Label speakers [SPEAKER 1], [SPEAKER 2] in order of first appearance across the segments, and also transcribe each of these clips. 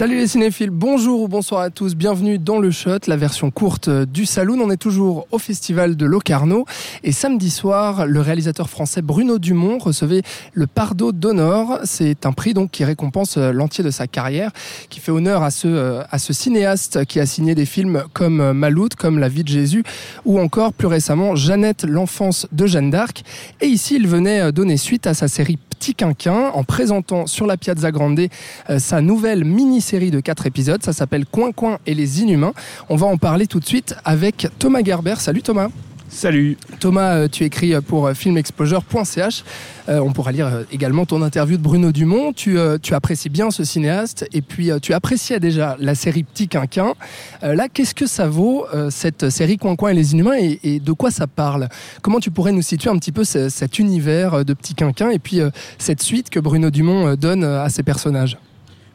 [SPEAKER 1] Salut les cinéphiles, bonjour ou bonsoir à tous, bienvenue dans le Shot, la version courte du Saloon. On est toujours au festival de Locarno et samedi soir, le réalisateur français Bruno Dumont recevait le Pardo d'honneur. C'est un prix donc qui récompense l'entier de sa carrière, qui fait honneur à ce, cinéaste qui a signé des films comme Maloute, comme La vie de Jésus ou encore plus récemment Jeannette, l'enfance de Jeanne d'Arc. Et ici, il venait donner suite à sa série Petit Quinquin en présentant sur la Piazza Grande euh, sa nouvelle mini-série de 4 épisodes. Ça s'appelle Coin Coin et les Inhumains. On va en parler tout de suite avec Thomas Gerber. Salut Thomas.
[SPEAKER 2] Salut.
[SPEAKER 1] Thomas, euh, tu écris pour euh, filmexposure.ch. On pourra lire également ton interview de Bruno Dumont. Tu, apprécies bien ce cinéaste et puis tu appréciais déjà la série Petit Quinquin. Là, qu'est-ce que ça vaut cette série Coin Coin et les Inhumains et, de quoi ça parle? Comment tu pourrais nous situer un petit peu cet univers de Petit Quinquin et puis cette suite que Bruno Dumont donne à ses personnages?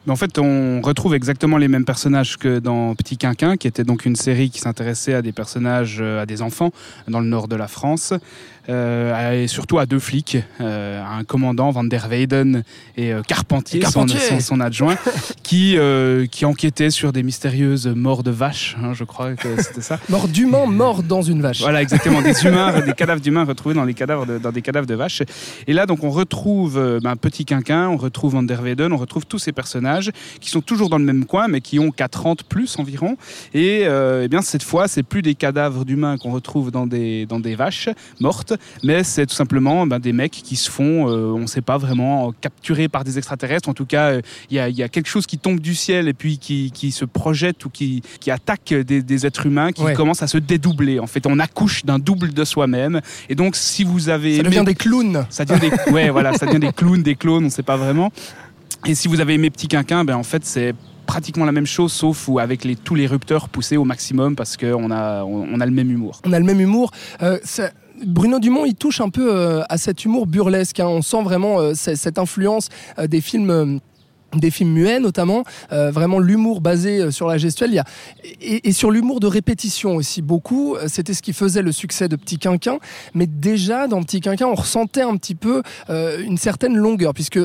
[SPEAKER 2] En fait, on retrouve exactement les mêmes personnages que dans Petit Quinquin, qui était donc une série qui s'intéressait à des personnages, à des enfants dans le nord de la France. Euh, et surtout à deux flics, euh, un commandant Van der Weyden et euh, Carpentier, Son, adjoint, qui, qui enquêtait sur des mystérieuses morts de vaches, hein, je crois que c'était ça.
[SPEAKER 1] morts d'humains morts dans une vache.
[SPEAKER 2] Voilà, exactement, des humains, des cadavres d'humains retrouvés dans, les cadavres de, dans des cadavres de vaches. Et là, donc, on retrouve un ben, Petit Quinquin, on retrouve Van der Weyden, on retrouve tous ces personnages qui sont toujours dans le même coin, mais qui ont 4 ans plus environ. Et, eh bien, cette fois, c'est plus des cadavres d'humains qu'on retrouve dans des, dans des vaches mortes, mais c'est tout simplement ben, des mecs qui se font, euh, on ne sait pas vraiment, capturés par des extraterrestres. En tout cas, euh, il y, a quelque chose qui tombe du ciel et puis qui, se projette ou qui, attaque des, êtres humains qui commence à se dédoubler. En fait, on accouche d'un double de soi-même. Et donc, si vous avez...
[SPEAKER 1] Ça devient des clowns.
[SPEAKER 2] Ça devient des... ouais, voilà, ça devient des clowns, des clones, on ne sait pas vraiment. Et si vous avez aimé Petit Quinquin, ben en fait c'est pratiquement la même chose, sauf avec tous les rupteurs poussés au maximum parce qu'on a, on, a le même humour.
[SPEAKER 1] On a le même humour. Euh, Bruno Dumont, il touche un peu euh, à cet humour burlesque. Hein. On sent vraiment euh, cette influence des films des films muets notamment, euh, vraiment l'humour basé euh, sur la gestuelle, il y a, et, sur l'humour de répétition aussi beaucoup. Euh, c'était ce qui faisait le succès de Petit Quinquin, mais déjà dans Petit Quinquin, on ressentait un petit peu une certaine longueur, puisque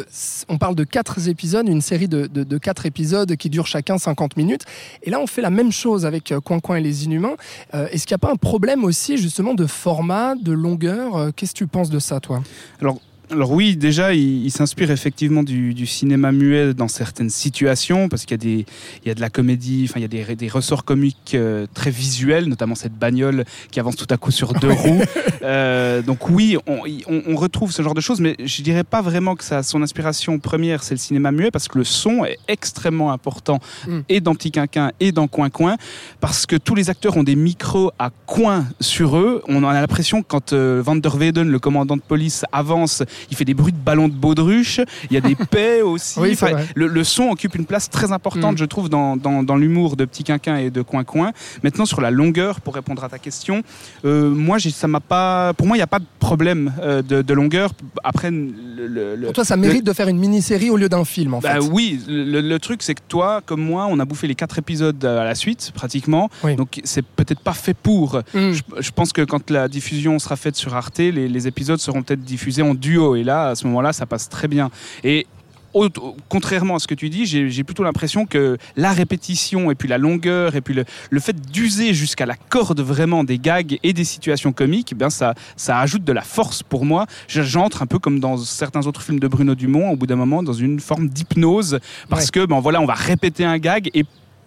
[SPEAKER 1] on parle de quatre épisodes, une série de, quatre épisodes qui durent chacun 50 minutes, et là on fait la même chose avec Coin Coin et les Inhumains. Est-ce qu'il n'y a pas un problème aussi justement de format, de longueur? Qu'est-ce que tu penses de ça, toi?
[SPEAKER 2] Alors alors oui, déjà, il, s'inspire effectivement du, cinéma muet dans certaines situations, parce qu'il y a des, il y a de la comédie, enfin il y a des, des ressorts comiques euh, très visuels, notamment cette bagnole qui avance tout à coup sur deux roues. Euh, donc oui, on, on, retrouve ce genre de choses, mais je dirais pas vraiment que ça, son inspiration première, c'est le cinéma muet, parce que le son est extrêmement important mm. et dans Petit Quinquin et dans Coin Coin, parce que tous les acteurs ont des micros à coin sur eux. On a l'impression quand euh, Van der Weyden, le commandant de police, avance il fait des bruits de ballons de baudruche, il y a des paix aussi. le, son occupe une place très importante, mm. je trouve, dans, dans, l'humour de Petit Quinquin et de Coin Coin. Maintenant, sur la longueur, pour répondre à ta question, euh, moi, ça m'a pas. Pour moi, il n'y a pas de problème euh, de, longueur. Après, le,
[SPEAKER 1] pour toi, ça mérite de faire une mini-série au lieu d'un film, en
[SPEAKER 2] bah
[SPEAKER 1] fait.
[SPEAKER 2] Oui, le, truc, c'est que toi, comme moi, on a bouffé les quatre épisodes à la suite, pratiquement. Donc, c'est peut-être pas fait pour. Mm. Je, pense que quand la diffusion sera faite sur Arte, les, les épisodes seront peut-être diffusés en duo et là, à ce moment-là, ça passe très bien. Et contrairement à ce que tu dis, j'ai plutôt l'impression que la répétition et puis la longueur et puis le, fait d'user jusqu'à la corde vraiment des gags et des situations comiques, ben ça, ça ajoute de la force pour moi. J'entre un peu comme dans certains autres films de Bruno Dumont, au bout d'un moment, dans une forme d'hypnose parce que ben voilà, on va répéter un gag et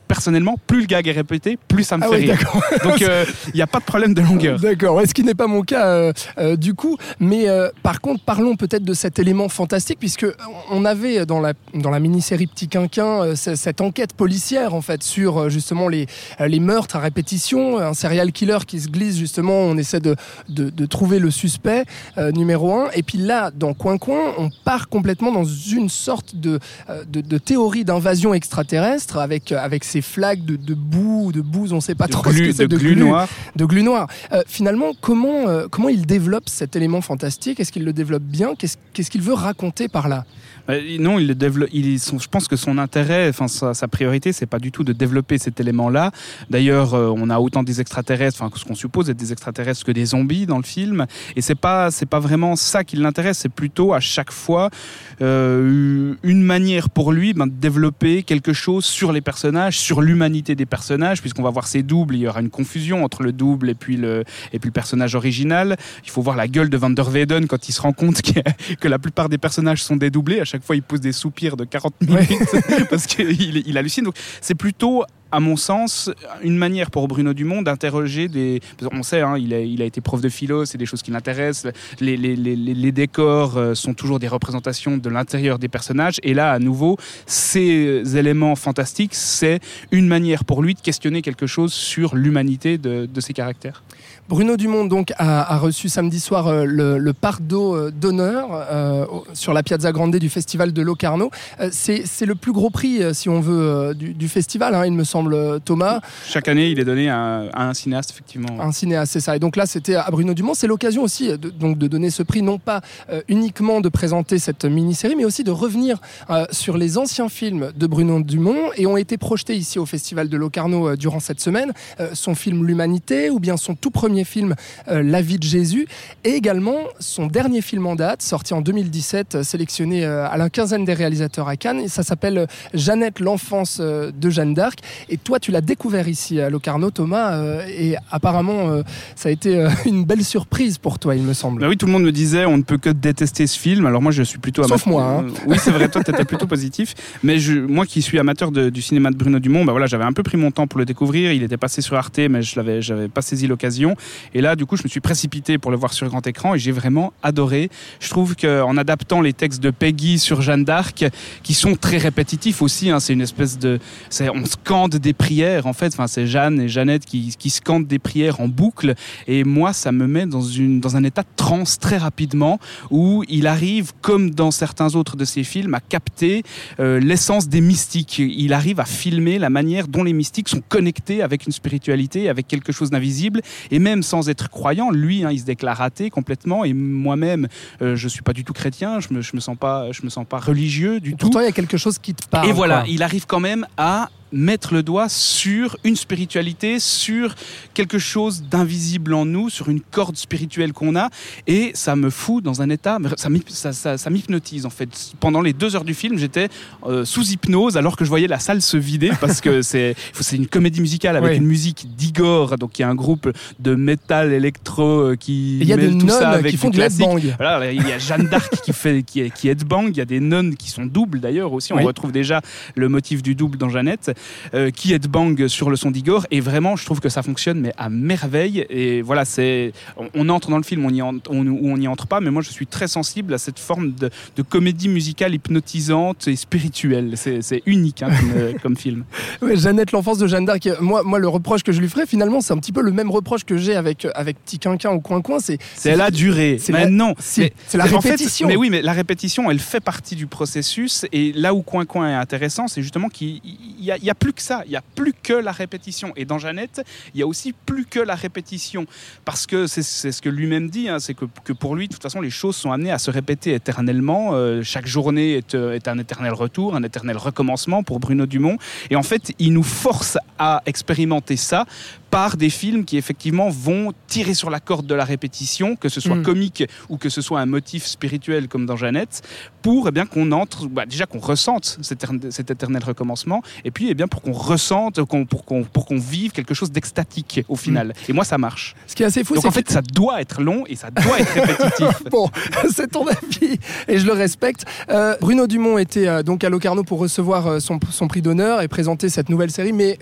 [SPEAKER 2] personnellement, plus le gag est répété, plus ça me ah fait rire. Donc euh, il n'y a pas de problème de longueur.
[SPEAKER 1] D'accord, ce qui n'est pas mon cas euh, euh, du coup. Mais par contre, parlons peut-être de cet élément fantastique, puisque on avait dans la, dans la mini-série Petit Quinquin cette enquête policière en fait sur justement les, les meurtres à répétition, un serial killer qui se glisse justement, on essaie de, de, trouver le suspect numéro un. Et puis là, dans Coin Coin, on part complètement dans une sorte de, de, théorie d'invasion extraterrestre avec, avec ces flaques de, de boue, de bouse, on ne sait pas
[SPEAKER 2] De
[SPEAKER 1] trop ce
[SPEAKER 2] glu-
[SPEAKER 1] que c'est,
[SPEAKER 2] de glu noir.
[SPEAKER 1] de glu noir. Euh, finalement, comment, euh, comment il développe cet élément fantastique? Est-ce qu'il le développe bien? Qu'est-ce qu'est-ce qu'il veut raconter par là?
[SPEAKER 2] Bah, non, il développe. Il, son- je pense que son intérêt, enfin sa, sa priorité, c'est pas du tout de développer cet élément-là. D'ailleurs, euh, on a autant des extraterrestres, enfin ce qu'on suppose être des extraterrestres que des zombies dans le film, et c'est pas c'est pas vraiment ça qui l'intéresse. C'est plutôt à chaque fois euh, une manière pour lui ben, de développer quelque chose sur les personnages, sur l'humanité des personnages, puisqu'on va voir ses doubles. Il y aura une confusion entre le double et puis le et puis le personnage original. Il faut voir la gueule de Van der Weyden quand il se rend compte a- que la plupart des personnages sont dédoublés. À chaque fois, il pousse des soupirs de 40 minutes parce qu'il il hallucine. Donc, c'est plutôt à mon sens, une manière pour Bruno Dumont d'interroger des. qu'on sait, hein, il, a, été prof de philo, c'est des choses qui l'intéressent. Les, décors euh, sont toujours des représentations de l'intérieur des personnages. Et là, à nouveau, ces éléments fantastiques, c'est une manière pour lui de questionner quelque chose sur l'humanité de, de ses caractères.
[SPEAKER 1] Bruno Dumont donc a, a reçu samedi soir euh, le, le Pardo euh, d'honneur euh, sur la Piazza Grande du festival de Locarno. Euh, c'est le plus gros prix, si on veut, du, du festival, hein, il me semble, Thomas,
[SPEAKER 2] Chaque année, il est donné à, à un cinéaste, effectivement.
[SPEAKER 1] un cinéaste, c'est ça. Et donc là, c'était à Bruno Dumont. C'est l'occasion aussi de, donc de donner ce prix, non pas uniquement de présenter cette mini-série, mais aussi de revenir sur les anciens films de Bruno Dumont et ont été projetés ici au festival de Locarno durant cette semaine. Son film L'Humanité ou bien son tout premier film euh, La vie de Jésus et également son dernier film en date, sorti en 2017, euh, sélectionné euh, à la quinzaine des réalisateurs à Cannes. Et ça s'appelle Jeannette, l'enfance de Jeanne d'Arc. Et toi, tu l'as découvert ici à Locarno, Thomas, et apparemment, ça a été une belle surprise pour toi, il me semble.
[SPEAKER 2] Bah oui, tout le monde me disait on ne peut que détester ce film. Alors moi, je suis plutôt
[SPEAKER 1] Sauf moi, hein.
[SPEAKER 2] Oui, c'est vrai, toi, tu étais plutôt positif. Mais je, moi qui suis amateur de- du cinéma de Bruno Dumont, bah voilà, j'avais un peu pris mon temps pour le découvrir. Il était passé sur Arte, mais je l'avais, j'avais pas saisi l'occasion. Et là, du coup, je me suis précipité pour le voir sur grand écran et j'ai vraiment adoré. Je trouve qu'en adaptant les textes de Peggy sur Jeanne d'Arc, qui sont très répétitifs aussi, hein, c'est une espèce de, on scande des prières en fait. Enfin, c'est Jeanne et Jeannette qui, qui scandent des prières en boucle. Et moi, ça me met dans un état de transe très rapidement où il arrive, comme dans certains autres de ses films, à capter euh, l'essence des mystiques. Il arrive à filmer la manière dont les mystiques sont connectés avec une spiritualité, avec quelque chose d'invisible. Et même sans être croyant, lui, hein, il se déclare athée complètement. Et moi-même, euh, je suis pas du tout chrétien. Je me, je me sens pas, je me sens pas religieux du tout.
[SPEAKER 1] Pourtant, il y a quelque chose qui te parle.
[SPEAKER 2] Et voilà,
[SPEAKER 1] quoi.
[SPEAKER 2] il arrive quand même à mettre le doigt sur une spiritualité, sur quelque chose d'invisible en nous, sur une corde spirituelle qu'on a, et ça me fout dans un état, ça m'hyp- ça, ça- ça m'hypnotise en fait. Pendant les deux heures du film, j'étais euh, sous hypnose alors que je voyais la salle se vider parce que c'est une comédie musicale avec
[SPEAKER 1] Oui.
[SPEAKER 2] une musique d'Igor, donc il y a un groupe de métal électro euh, qui
[SPEAKER 1] Il y a des
[SPEAKER 2] mêle tout ça avec
[SPEAKER 1] qui font du
[SPEAKER 2] classique. Voilà, il y a Jeanne d'Arc qui fait qui, qui headbang, il y a des nonnes qui sont doubles d'ailleurs aussi. On
[SPEAKER 1] Oui.
[SPEAKER 2] retrouve déjà le motif du double dans Jeannette, euh, qui headbang sur le son d'Igor. Et vraiment, je trouve que ça fonctionne mais à merveille. Et voilà, c'est on, on entre dans le film, on y en- on- ou on n'y entre pas. Mais moi, je suis très sensible à cette forme de, de comédie musicale hypnotisante et spirituelle. C'est unique hein, comme, euh, comme film.
[SPEAKER 1] Jeannette, l'enfance de Jeanne d'Arc. Moi, moi, le reproche que je lui ferais, finalement, c'est un petit peu le même reproche que j'ai avec, avec Petit Quinquin au Coin Coin. C'est
[SPEAKER 2] C'est la durée.
[SPEAKER 1] c'est la-
[SPEAKER 2] non,
[SPEAKER 1] c'est la
[SPEAKER 2] mais en fait,
[SPEAKER 1] répétition.
[SPEAKER 2] mais oui, mais la répétition, elle fait partie du processus. Et là où Coin Coin est intéressant, c'est justement qu'il n'y a, a plus que ça. Il n'y a plus que la répétition. Et dans Jeannette, il y a aussi plus que la répétition. Parce que c'est ce que lui-même dit, hein, c'est que, pour lui, de toute façon, les choses sont amenées à se répéter éternellement. Euh, chaque journée euh, est un éternel retour, un éternel recommencement pour Bruno Dumont. Et en fait, il nous force à expérimenter ça par des films qui effectivement vont tirer sur la corde de la répétition, que ce soit
[SPEAKER 1] Mm.
[SPEAKER 2] comique ou que ce soit un motif spirituel comme dans Jeannette, pour eh bien qu'on entre, bah, déjà qu'on ressente cet, étern- cet éternel recommencement, et puis eh bien pour qu'on ressente, pour qu'on pour qu'on vive quelque chose d'extatique au final. Et moi ça marche.
[SPEAKER 1] Ce qui est assez fou,
[SPEAKER 2] Donc
[SPEAKER 1] c'est
[SPEAKER 2] en fait ça doit être long et ça doit être répétitif.
[SPEAKER 1] Bon, c'est ton avis et je le respecte. Euh, Bruno Dumont était euh, donc à Locarno pour recevoir euh, son, son prix d'honneur et présenter cette nouvelle série, mais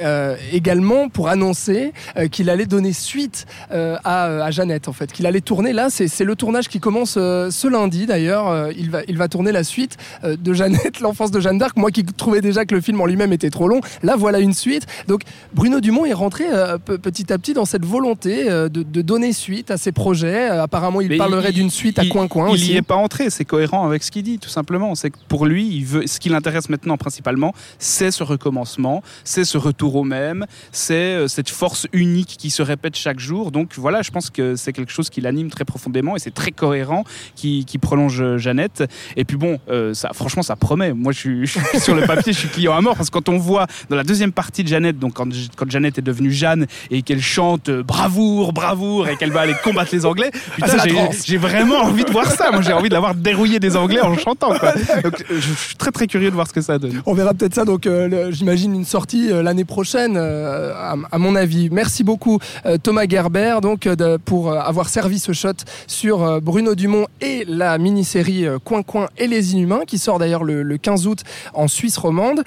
[SPEAKER 1] également pour annoncer qu'il allait donner suite euh, à, à Jeannette, en fait, qu'il allait tourner. Là, c'est le tournage qui commence euh, ce lundi, d'ailleurs. Euh, il, va, il va tourner la suite euh, de Jeannette, l'enfance de Jeanne d'Arc. Moi qui trouvais déjà que le film en lui-même était trop long, là, voilà une suite. Donc, Bruno Dumont est rentré euh, pe- petit à petit dans cette volonté euh, de, de donner suite à ses projets. Euh, apparemment, il
[SPEAKER 2] Mais
[SPEAKER 1] parlerait d'une suite à
[SPEAKER 2] il-
[SPEAKER 1] Coin Coin
[SPEAKER 2] Il n'y est pas entré, c'est cohérent avec ce qu'il dit, tout simplement. C'est que pour lui, il veut, ce qui l'intéresse maintenant principalement, c'est ce recommencement, c'est ce retour au même, c'est euh, cette force unique qui se répète chaque jour. Donc voilà, je pense que c'est quelque chose qui l'anime très profondément et c'est très cohérent qui, qui prolonge euh, Jeannette. Et puis bon, euh, ça, franchement, ça promet. Moi, je suis, je suis sur le papier, je suis client à mort parce que quand on voit dans la deuxième partie de Jeannette, donc quand, quand Jeannette est devenue Jeanne et qu'elle chante euh, bravoure, bravoure et qu'elle va aller combattre les Anglais, putain,
[SPEAKER 1] la
[SPEAKER 2] j'ai- vraiment envie de voir ça. Moi, j'ai envie de l'avoir dérouillé des Anglais en chantant. Quoi. Donc, je suis très très curieux de voir ce que ça donne.
[SPEAKER 1] On verra peut-être ça, donc euh, j'imagine une sortie euh, l'année prochaine, à, à mon avis. Merci beaucoup euh, Thomas Gerber donc, euh, pour euh, avoir servi ce shot sur Bruno Dumont et la mini-série Coin Coin et les Inhumains, qui sort d'ailleurs le, le 15 août en Suisse romande.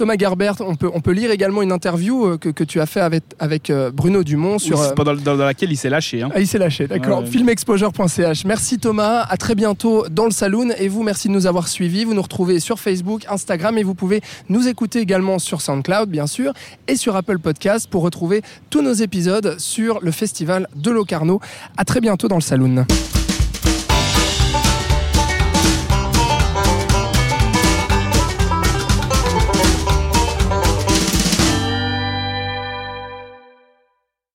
[SPEAKER 1] Thomas Gerbert, on peut, on peut lire également une interview euh, que, que tu as fait avec, avec euh, Bruno Dumont sur... Euh,
[SPEAKER 2] dans, dans- dans laquelle il s'est lâché. Hein.
[SPEAKER 1] ah, il s'est lâché, d'accord.
[SPEAKER 2] Ouais, ouais.
[SPEAKER 1] Filmexposure.ch. Merci Thomas, à très bientôt dans le Saloon et vous, merci de nous avoir suivis. Vous nous retrouvez sur Facebook, Instagram et vous pouvez nous écouter également sur SoundCloud, bien sûr, et sur Apple Podcast pour retrouver tous nos épisodes sur le festival de Locarno. À très bientôt dans le Saloon.